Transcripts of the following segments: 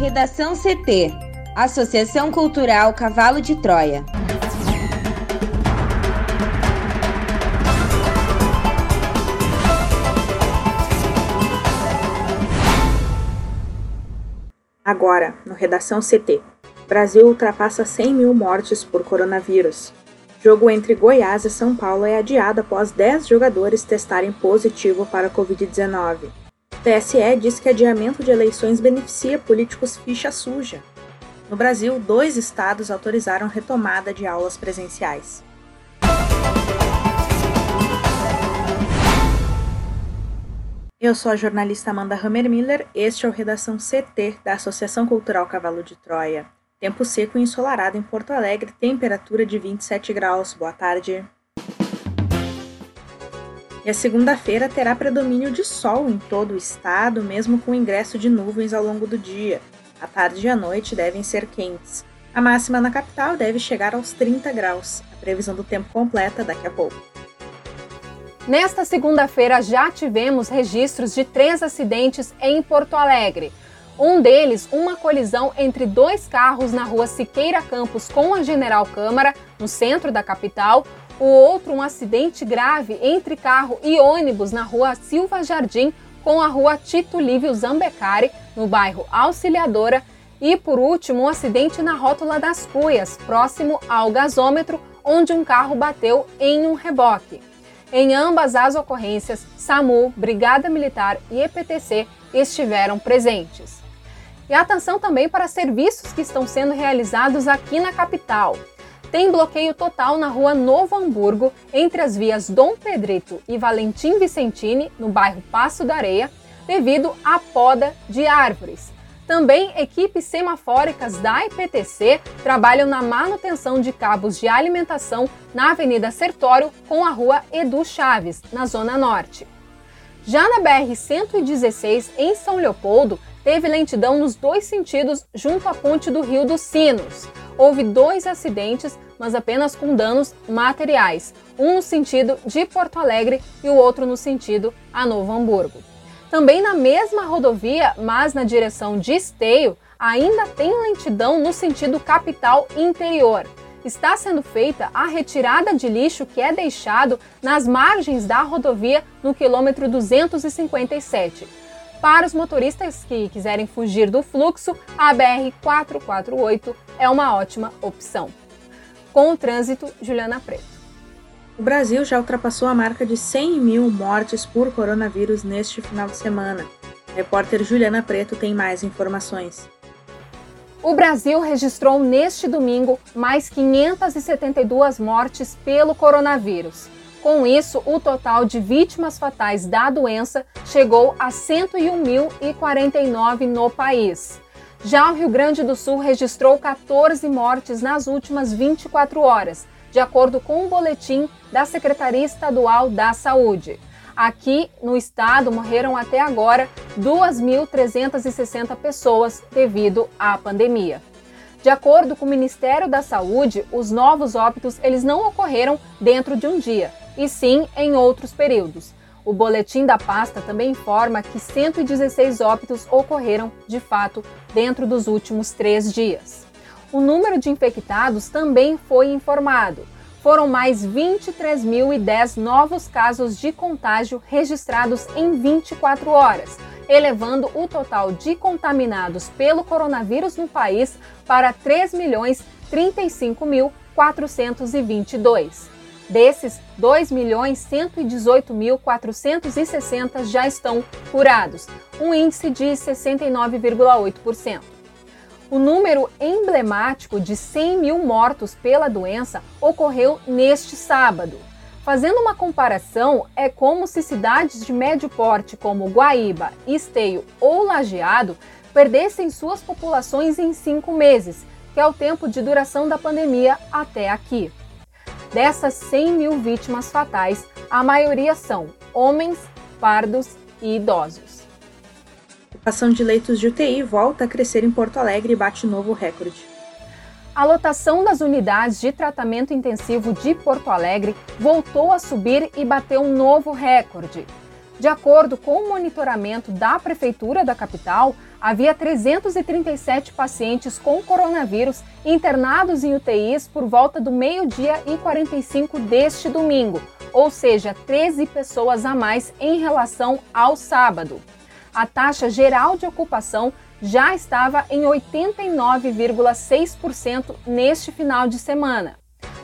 Redação CT Associação Cultural Cavalo de Troia. Agora, no Redação CT. Brasil ultrapassa 100 mil mortes por coronavírus. Jogo entre Goiás e São Paulo é adiado após 10 jogadores testarem positivo para a Covid-19. TSE diz que adiamento de eleições beneficia políticos ficha suja. No Brasil, dois estados autorizaram retomada de aulas presenciais. Eu sou a jornalista Amanda Hammermiller, este é o Redação CT da Associação Cultural Cavalo de Troia. Tempo seco e ensolarado em Porto Alegre, temperatura de 27 graus. Boa tarde. E a segunda-feira terá predomínio de sol em todo o estado, mesmo com ingresso de nuvens ao longo do dia. A tarde e a noite devem ser quentes. A máxima na capital deve chegar aos 30 graus. A previsão do tempo completa daqui a pouco. Nesta segunda-feira já tivemos registros de três acidentes em Porto Alegre. Um deles, uma colisão entre dois carros na rua Siqueira Campos com a General Câmara, no centro da capital. O outro, um acidente grave entre carro e ônibus na rua Silva Jardim com a rua Tito Lívio Zambecari, no bairro Auxiliadora. E por último, um acidente na rótula das Cuias, próximo ao gasômetro, onde um carro bateu em um reboque. Em ambas as ocorrências, SAMU, Brigada Militar e EPTC estiveram presentes. E atenção também para serviços que estão sendo realizados aqui na capital. Tem bloqueio total na rua Novo Hamburgo, entre as vias Dom Pedrito e Valentim Vicentini, no bairro Passo da Areia, devido à poda de árvores. Também equipes semafóricas da IPTC trabalham na manutenção de cabos de alimentação na Avenida Sertório com a Rua Edu Chaves, na Zona Norte. Já na BR-116, em São Leopoldo, teve lentidão nos dois sentidos junto à ponte do Rio dos Sinos. Houve dois acidentes, mas apenas com danos materiais, um no sentido de Porto Alegre e o outro no sentido a Novo Hamburgo. Também na mesma rodovia, mas na direção de Esteio, ainda tem lentidão no sentido capital interior. Está sendo feita a retirada de lixo que é deixado nas margens da rodovia no quilômetro 257. Para os motoristas que quiserem fugir do fluxo, a BR 448 é uma ótima opção. Com o trânsito, Juliana Preto. O Brasil já ultrapassou a marca de 100 mil mortes por coronavírus neste final de semana. A repórter Juliana Preto tem mais informações. O Brasil registrou neste domingo mais 572 mortes pelo coronavírus. Com isso, o total de vítimas fatais da doença chegou a 101.049 no país. Já o Rio Grande do Sul registrou 14 mortes nas últimas 24 horas, de acordo com o um boletim da Secretaria Estadual da Saúde. Aqui no estado morreram até agora 2.360 pessoas devido à pandemia. De acordo com o Ministério da Saúde, os novos óbitos eles não ocorreram dentro de um dia, e sim em outros períodos. O boletim da pasta também informa que 116 óbitos ocorreram, de fato, dentro dos últimos três dias o número de infectados também foi informado. Foram mais 23.010 novos casos de contágio registrados em 24 horas, elevando o total de contaminados pelo coronavírus no país para 3.035.422. Desses, 2.118.460 já estão curados, um índice de 69,8%. O número emblemático de 100 mil mortos pela doença ocorreu neste sábado. Fazendo uma comparação, é como se cidades de médio porte como Guaíba, Esteio ou Lajeado perdessem suas populações em cinco meses, que é o tempo de duração da pandemia até aqui. Dessas 100 mil vítimas fatais, a maioria são homens, pardos e idosos ocupação de leitos de UTI volta a crescer em Porto Alegre e bate novo recorde. A lotação das unidades de tratamento intensivo de Porto Alegre voltou a subir e bateu um novo recorde. De acordo com o monitoramento da Prefeitura da capital, havia 337 pacientes com coronavírus internados em UTIs por volta do meio-dia e 45 deste domingo, ou seja, 13 pessoas a mais em relação ao sábado. A taxa geral de ocupação já estava em 89,6% neste final de semana.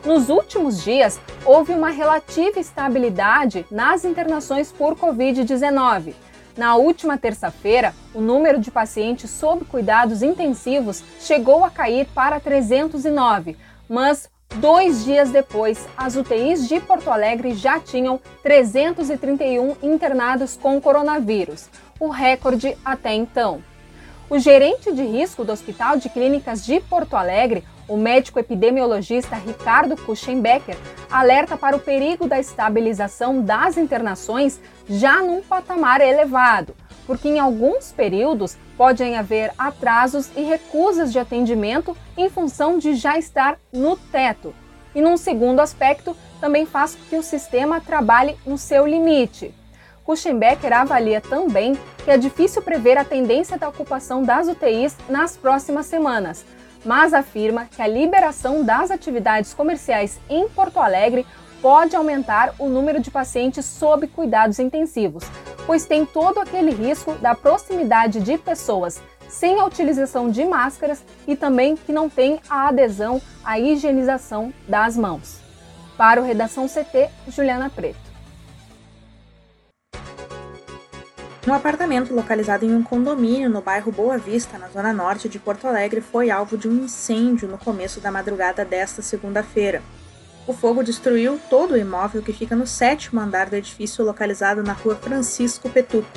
Nos últimos dias, houve uma relativa estabilidade nas internações por Covid-19. Na última terça-feira, o número de pacientes sob cuidados intensivos chegou a cair para 309, mas dois dias depois, as UTIs de Porto Alegre já tinham 331 internados com coronavírus, o recorde até então. O gerente de risco do Hospital de Clínicas de Porto Alegre, o médico epidemiologista Ricardo Kuchenbecker, alerta para o perigo da estabilização das internações já num patamar elevado, porque em alguns períodos podem haver atrasos e recusas de atendimento em função de já estar no teto. E num segundo aspecto, também faz com que o sistema trabalhe no seu limite. Kuchenbecker avalia também que é difícil prever a tendência da ocupação das UTIs nas próximas semanas, mas afirma que a liberação das atividades comerciais em Porto Alegre pode aumentar o número de pacientes sob cuidados intensivos, pois tem todo aquele risco da proximidade de pessoas sem a utilização de máscaras e também que não tem a adesão à higienização das mãos. Para o Redação CT, Juliana Preto. Um apartamento localizado em um condomínio no bairro Boa Vista, na zona norte de Porto Alegre, foi alvo de um incêndio no começo da madrugada desta segunda-feira. O fogo destruiu todo o imóvel que fica no sétimo andar do edifício localizado na rua Francisco Petuco.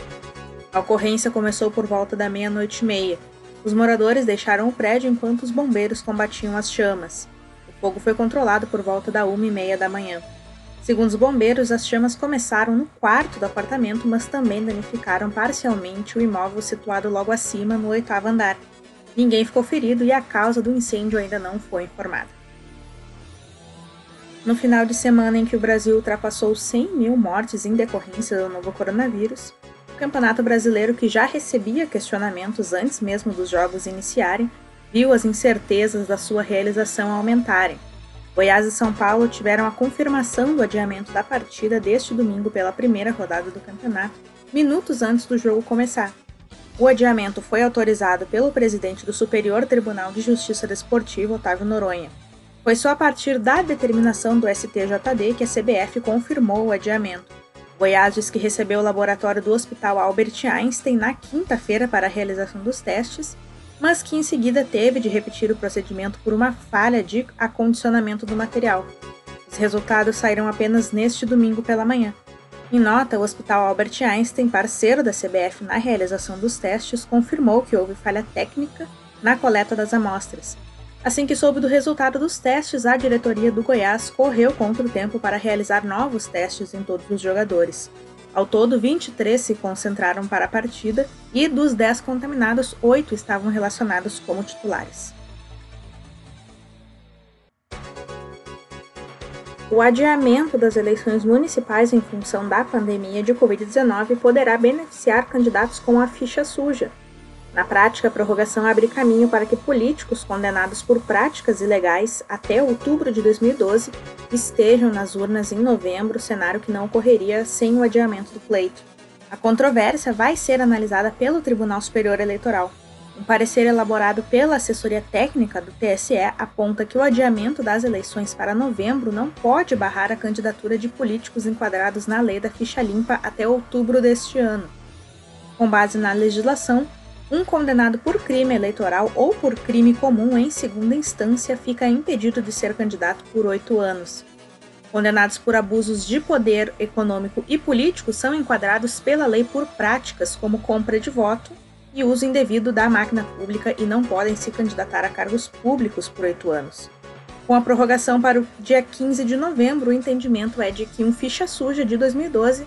A ocorrência começou por volta da meia-noite e meia. Os moradores deixaram o prédio enquanto os bombeiros combatiam as chamas. O fogo foi controlado por volta da uma e meia da manhã. Segundo os bombeiros, as chamas começaram no quarto do apartamento, mas também danificaram parcialmente o imóvel situado logo acima, no oitavo andar. Ninguém ficou ferido e a causa do incêndio ainda não foi informada. No final de semana em que o Brasil ultrapassou 100 mil mortes em decorrência do novo coronavírus, o Campeonato Brasileiro, que já recebia questionamentos antes mesmo dos jogos iniciarem, viu as incertezas da sua realização aumentarem Goiás e São Paulo tiveram a confirmação do adiamento da partida deste domingo pela primeira rodada do campeonato, minutos antes do jogo começar. O adiamento foi autorizado pelo presidente do Superior Tribunal de Justiça Desportiva, Otávio Noronha. Foi só a partir da determinação do STJD que a CBF confirmou o adiamento. Goiás diz que recebeu o laboratório do Hospital Albert Einstein na quinta-feira para a realização dos testes mas que em seguida teve de repetir o procedimento por uma falha de acondicionamento do material. Os resultados saíram apenas neste domingo pela manhã. Em nota, o Hospital Albert Einstein, parceiro da CBF na realização dos testes, confirmou que houve falha técnica na coleta das amostras. Assim que soube do resultado dos testes, a diretoria do Goiás correu contra o tempo para realizar novos testes em todos os jogadores. Ao todo, 23 se concentraram para a partida e dos 10 contaminados, 8 estavam relacionados como titulares. O adiamento das eleições municipais em função da pandemia de Covid-19 poderá beneficiar candidatos com a ficha suja, na prática, a prorrogação abre caminho para que políticos condenados por práticas ilegais até outubro de 2012 estejam nas urnas em novembro, cenário que não ocorreria sem o adiamento do pleito. A controvérsia vai ser analisada pelo Tribunal Superior Eleitoral. Um parecer elaborado pela assessoria técnica do TSE aponta que o adiamento das eleições para novembro não pode barrar a candidatura de políticos enquadrados na lei da ficha limpa até outubro deste ano. Com base na legislação, um condenado por crime eleitoral ou por crime comum em segunda instância fica impedido de ser candidato por oito anos. Condenados por abusos de poder econômico e político são enquadrados pela lei por práticas como compra de voto e uso indevido da máquina pública e não podem se candidatar a cargos públicos por oito anos. Com a prorrogação para o dia 15 de novembro, o entendimento é de que um ficha suja de 2012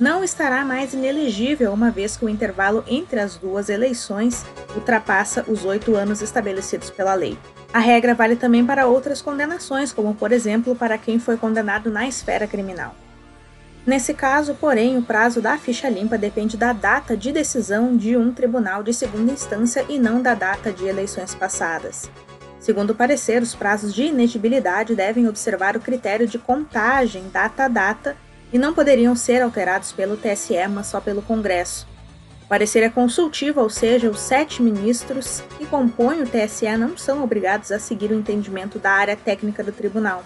não estará mais inelegível, uma vez que o intervalo entre as duas eleições ultrapassa os oito anos estabelecidos pela lei. A regra vale também para outras condenações, como por exemplo para quem foi condenado na esfera criminal. Nesse caso, porém, o prazo da ficha limpa depende da data de decisão de um tribunal de segunda instância e não da data de eleições passadas. Segundo o parecer, os prazos de inegibilidade devem observar o critério de contagem data a data e não poderiam ser alterados pelo TSE, mas só pelo Congresso. O parecer é consultivo, ou seja, os sete ministros que compõem o TSE não são obrigados a seguir o entendimento da área técnica do tribunal.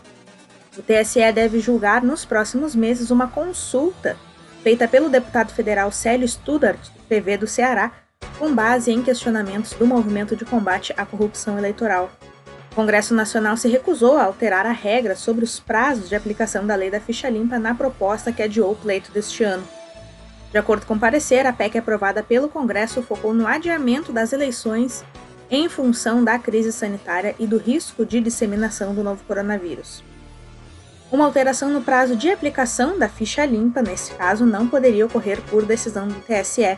O TSE deve julgar nos próximos meses uma consulta feita pelo deputado federal Célio Studart, PV do Ceará, com base em questionamentos do movimento de combate à corrupção eleitoral. O Congresso Nacional se recusou a alterar a regra sobre os prazos de aplicação da lei da ficha limpa na proposta que adiou o pleito deste ano. De acordo com o parecer, a PEC aprovada pelo Congresso focou no adiamento das eleições em função da crise sanitária e do risco de disseminação do novo coronavírus. Uma alteração no prazo de aplicação da ficha limpa, nesse caso, não poderia ocorrer por decisão do TSE.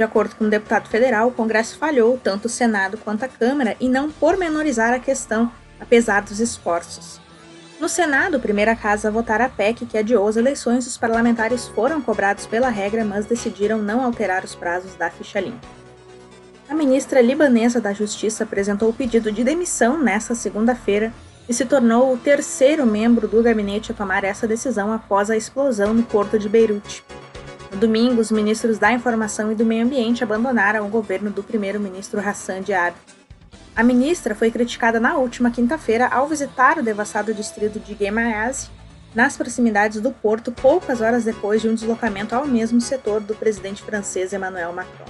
De acordo com o deputado federal, o Congresso falhou, tanto o Senado quanto a Câmara, em não pormenorizar a questão, apesar dos esforços. No Senado, a primeira casa a votar a PEC que adiou as eleições, os parlamentares foram cobrados pela regra, mas decidiram não alterar os prazos da ficha limpa. A ministra libanesa da Justiça apresentou o pedido de demissão nesta segunda-feira e se tornou o terceiro membro do gabinete a tomar essa decisão após a explosão no porto de Beirute. No domingo, os ministros da Informação e do Meio Ambiente abandonaram o governo do primeiro-ministro Hassan Diab. A ministra foi criticada na última quinta-feira ao visitar o devastado distrito de Gemayaz, nas proximidades do porto, poucas horas depois de um deslocamento ao mesmo setor do presidente francês Emmanuel Macron.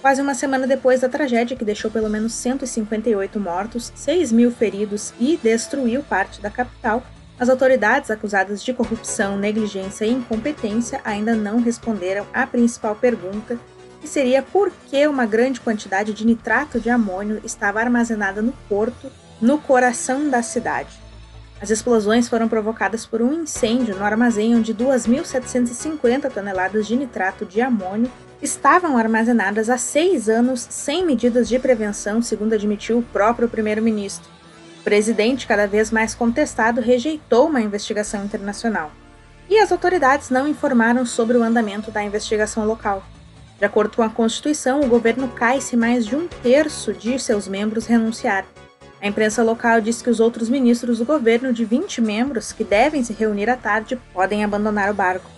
Quase uma semana depois da tragédia que deixou pelo menos 158 mortos, 6 mil feridos e destruiu parte da capital, as autoridades acusadas de corrupção, negligência e incompetência ainda não responderam à principal pergunta, que seria por que uma grande quantidade de nitrato de amônio estava armazenada no porto, no coração da cidade. As explosões foram provocadas por um incêndio no armazém onde 2.750 toneladas de nitrato de amônio estavam armazenadas há seis anos sem medidas de prevenção, segundo admitiu o próprio primeiro-ministro. Presidente, cada vez mais contestado, rejeitou uma investigação internacional. E as autoridades não informaram sobre o andamento da investigação local. De acordo com a Constituição, o governo cai se mais de um terço de seus membros renunciar. A imprensa local diz que os outros ministros do governo, de 20 membros, que devem se reunir à tarde, podem abandonar o barco.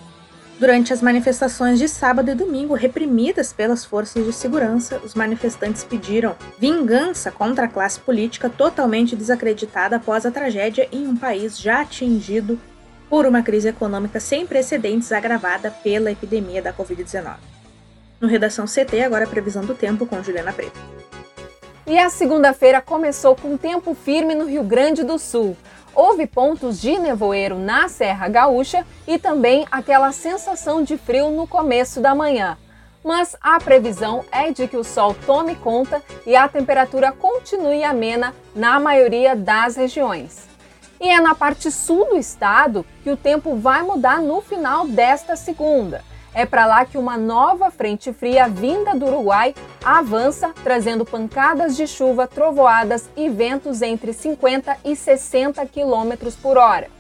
Durante as manifestações de sábado e domingo, reprimidas pelas forças de segurança, os manifestantes pediram vingança contra a classe política totalmente desacreditada após a tragédia em um país já atingido por uma crise econômica sem precedentes agravada pela epidemia da Covid-19. No Redação CT, agora a previsão do tempo com Juliana Preto. E a segunda-feira começou com tempo firme no Rio Grande do Sul. Houve pontos de nevoeiro na Serra Gaúcha e também aquela sensação de frio no começo da manhã. Mas a previsão é de que o sol tome conta e a temperatura continue amena na maioria das regiões. E é na parte sul do estado que o tempo vai mudar no final desta segunda. É para lá que uma nova frente fria vinda do Uruguai avança, trazendo pancadas de chuva, trovoadas e ventos entre 50 e 60 km por hora.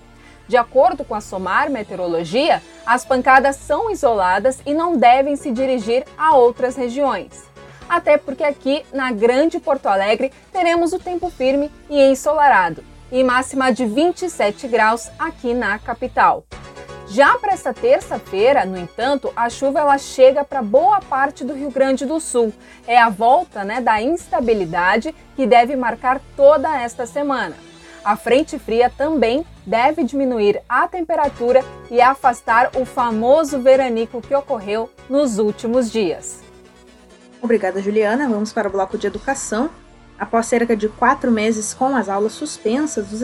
De acordo com a SOMAR Meteorologia, as pancadas são isoladas e não devem se dirigir a outras regiões. Até porque aqui na Grande Porto Alegre teremos o tempo firme e ensolarado, e máxima de 27 graus aqui na capital. Já para esta terça-feira, no entanto, a chuva ela chega para boa parte do Rio Grande do Sul. É a volta né, da instabilidade que deve marcar toda esta semana. A frente fria também deve diminuir a temperatura e afastar o famoso veranico que ocorreu nos últimos dias. Obrigada, Juliana. Vamos para o bloco de educação. Após cerca de quatro meses com as aulas suspensas, os